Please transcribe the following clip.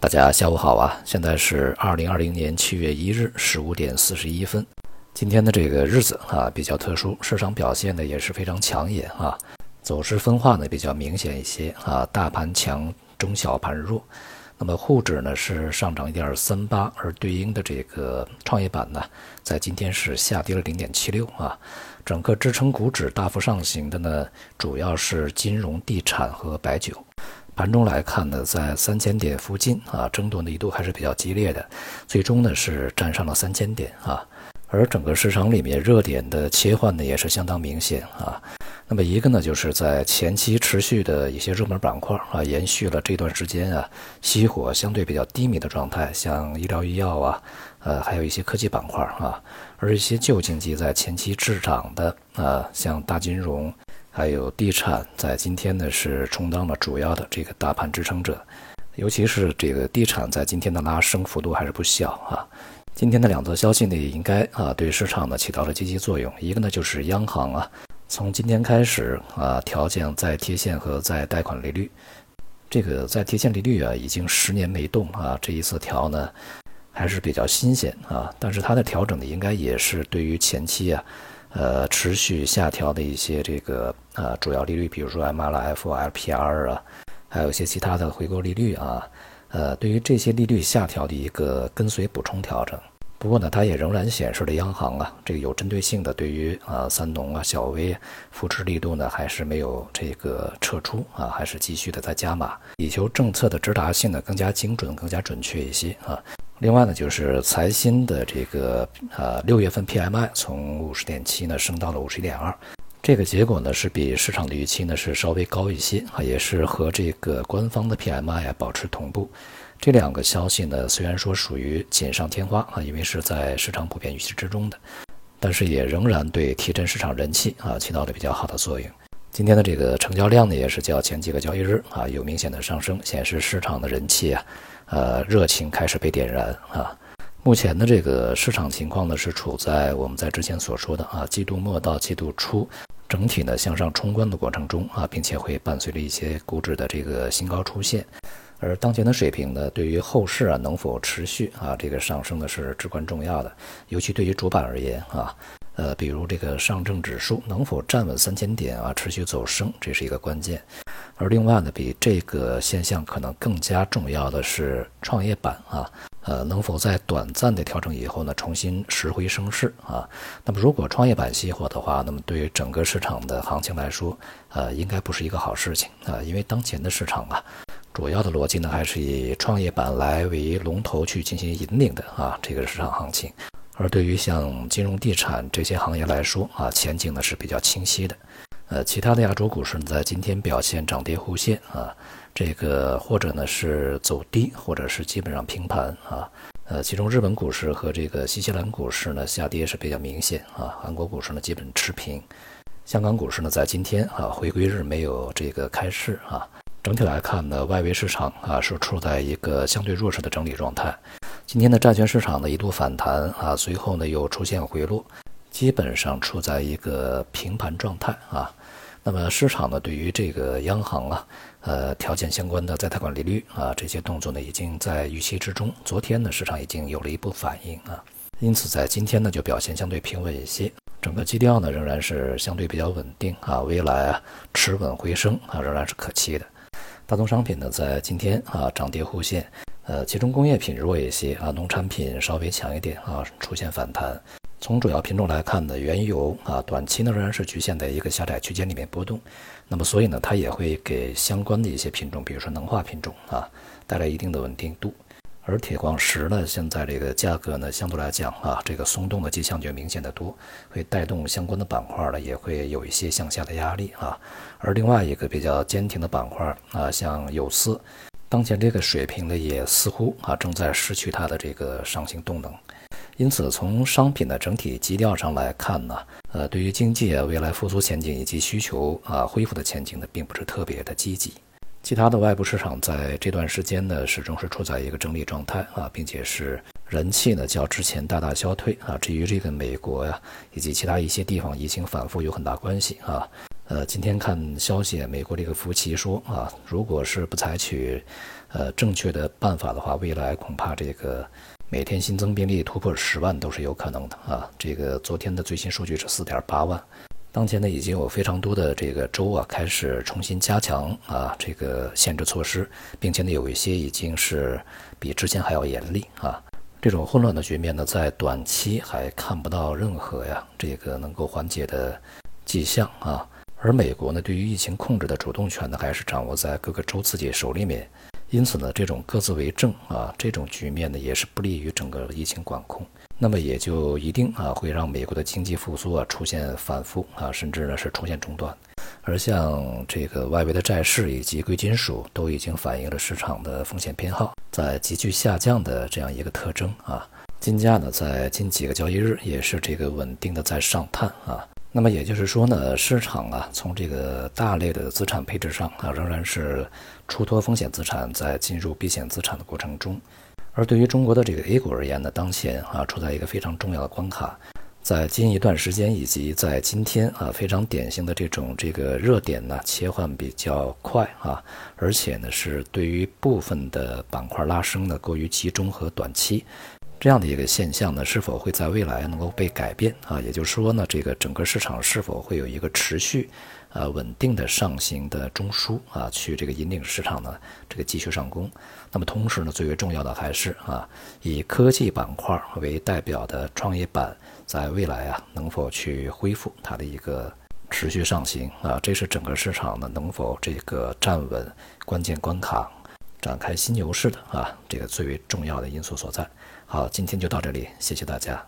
大家下午好啊！现在是二零二零年七月一日十五点四十一分。今天的这个日子啊比较特殊，市场表现呢也是非常抢眼啊，走势分化呢比较明显一些啊，大盘强，中小盘弱。那么沪指呢是上涨一点三八，而对应的这个创业板呢，在今天是下跌了零点七六啊。整个支撑股指大幅上行的呢，主要是金融、地产和白酒。盘中来看呢，在三千点附近啊，争夺的一度还是比较激烈的，最终呢是站上了三千点啊。而整个市场里面热点的切换呢，也是相当明显啊。那么一个呢，就是在前期持续的一些热门板块啊，延续了这段时间啊，熄火相对比较低迷的状态，像医疗医药啊，呃，还有一些科技板块啊。而一些旧经济在前期滞涨的啊，像大金融。还有地产在今天呢是充当了主要的这个大盘支撑者，尤其是这个地产在今天的拉升幅度还是不小啊。今天的两则消息呢也应该啊对市场呢起到了积极作用。一个呢就是央行啊从今天开始啊调降在贴现和在贷款利率，这个在贴现利率啊已经十年没动啊，这一次调呢还是比较新鲜啊。但是它的调整呢应该也是对于前期啊。呃，持续下调的一些这个呃主要利率，比如说 MLF、LPR 啊，还有一些其他的回购利率啊，呃，对于这些利率下调的一个跟随补充调整。不过呢，它也仍然显示了央行啊，这个有针对性的对于啊三农啊、小微扶持力度呢，还是没有这个撤出啊，还是继续的在加码，以求政策的直达性呢更加精准、更加准确一些啊。另外呢，就是财新的这个呃六月份 PMI 从五十点七呢升到了五十一点二，这个结果呢是比市场的预期呢是稍微高一些啊，也是和这个官方的 PMI 啊保持同步。这两个消息呢虽然说属于锦上添花啊，因为是在市场普遍预期之中的，但是也仍然对提振市场人气啊起到了比较好的作用。今天的这个成交量呢也是较前几个交易日啊有明显的上升，显示市场的人气啊。呃，热情开始被点燃啊！目前的这个市场情况呢，是处在我们在之前所说的啊，季度末到季度初，整体呢向上冲关的过程中啊，并且会伴随着一些股指的这个新高出现。而当前的水平呢，对于后市啊能否持续啊这个上升呢，是至关重要的。尤其对于主板而言啊，呃，比如这个上证指数能否站稳三千点啊，持续走升，这是一个关键。而另外呢，比这个现象可能更加重要的是创业板啊，呃，能否在短暂的调整以后呢，重新拾回升势啊？那么如果创业板熄火的话，那么对于整个市场的行情来说，呃，应该不是一个好事情啊，因为当前的市场啊，主要的逻辑呢还是以创业板来为龙头去进行引领的啊，这个市场行情。而对于像金融、地产这些行业来说啊，前景呢是比较清晰的。呃，其他的亚洲股市呢，在今天表现涨跌互现啊，这个或者呢是走低，或者是基本上平盘啊。呃，其中日本股市和这个新西兰股市呢下跌是比较明显啊，韩国股市呢基本持平。香港股市呢在今天啊回归日没有这个开市啊，整体来看呢，外围市场啊是处在一个相对弱势的整理状态。今天的债券市场呢一度反弹啊，随后呢又出现回落，基本上处在一个平盘状态啊。那么市场呢，对于这个央行啊，呃，条件相关的再贷款利率啊这些动作呢，已经在预期之中。昨天呢，市场已经有了一波反应啊，因此在今天呢，就表现相对平稳一些。整个基调呢，仍然是相对比较稳定啊，未来啊持稳回升啊，仍然是可期的。大宗商品呢，在今天啊涨跌互现，呃，其中工业品弱一些啊，农产品稍微强一点啊，出现反弹。从主要品种来看呢，原油啊，短期呢仍然是局限在一个狭窄区间里面波动，那么所以呢，它也会给相关的一些品种，比如说能化品种啊，带来一定的稳定度。而铁矿石呢，现在这个价格呢，相对来讲啊，这个松动的迹象就明显的多，会带动相关的板块呢，也会有一些向下的压力啊。而另外一个比较坚挺的板块啊，像有色，当前这个水平呢，也似乎啊正在失去它的这个上行动能。因此，从商品的整体基调上来看呢，呃，对于经济未来复苏前景以及需求啊恢复的前景呢，并不是特别的积极。其他的外部市场在这段时间呢，始终是处在一个整理状态啊，并且是人气呢较之前大大消退啊。至于这个美国呀，以及其他一些地方疫情反复有很大关系啊。呃，今天看消息，美国这个福奇说啊，如果是不采取呃正确的办法的话，未来恐怕这个每天新增病例突破十万都是有可能的啊。这个昨天的最新数据是四点八万。当前呢，已经有非常多的这个州啊，开始重新加强啊这个限制措施，并且呢，有一些已经是比之前还要严厉啊。这种混乱的局面呢，在短期还看不到任何呀这个能够缓解的迹象啊。而美国呢，对于疫情控制的主动权呢，还是掌握在各个州自己手里面。因此呢，这种各自为政啊，这种局面呢，也是不利于整个疫情管控。那么也就一定啊会让美国的经济复苏啊出现反复啊，甚至呢是出现中断。而像这个外围的债市以及贵金属都已经反映了市场的风险偏好在急剧下降的这样一个特征啊。金价呢在近几个交易日也是这个稳定的在上探啊。那么也就是说呢，市场啊从这个大类的资产配置上啊仍然是出脱风险资产在进入避险资产的过程中。而对于中国的这个 A 股而言呢，当前啊处在一个非常重要的关卡，在近一段时间以及在今天啊非常典型的这种这个热点呢切换比较快啊，而且呢是对于部分的板块拉升呢过于集中和短期，这样的一个现象呢是否会在未来能够被改变啊？也就是说呢，这个整个市场是否会有一个持续？呃，稳定的上行的中枢啊，去这个引领市场呢，这个继续上攻。那么同时呢，最为重要的还是啊，以科技板块为代表的创业板，在未来啊，能否去恢复它的一个持续上行啊？这是整个市场呢能否这个站稳关键关卡，展开新牛市的啊，这个最为重要的因素所在。好，今天就到这里，谢谢大家。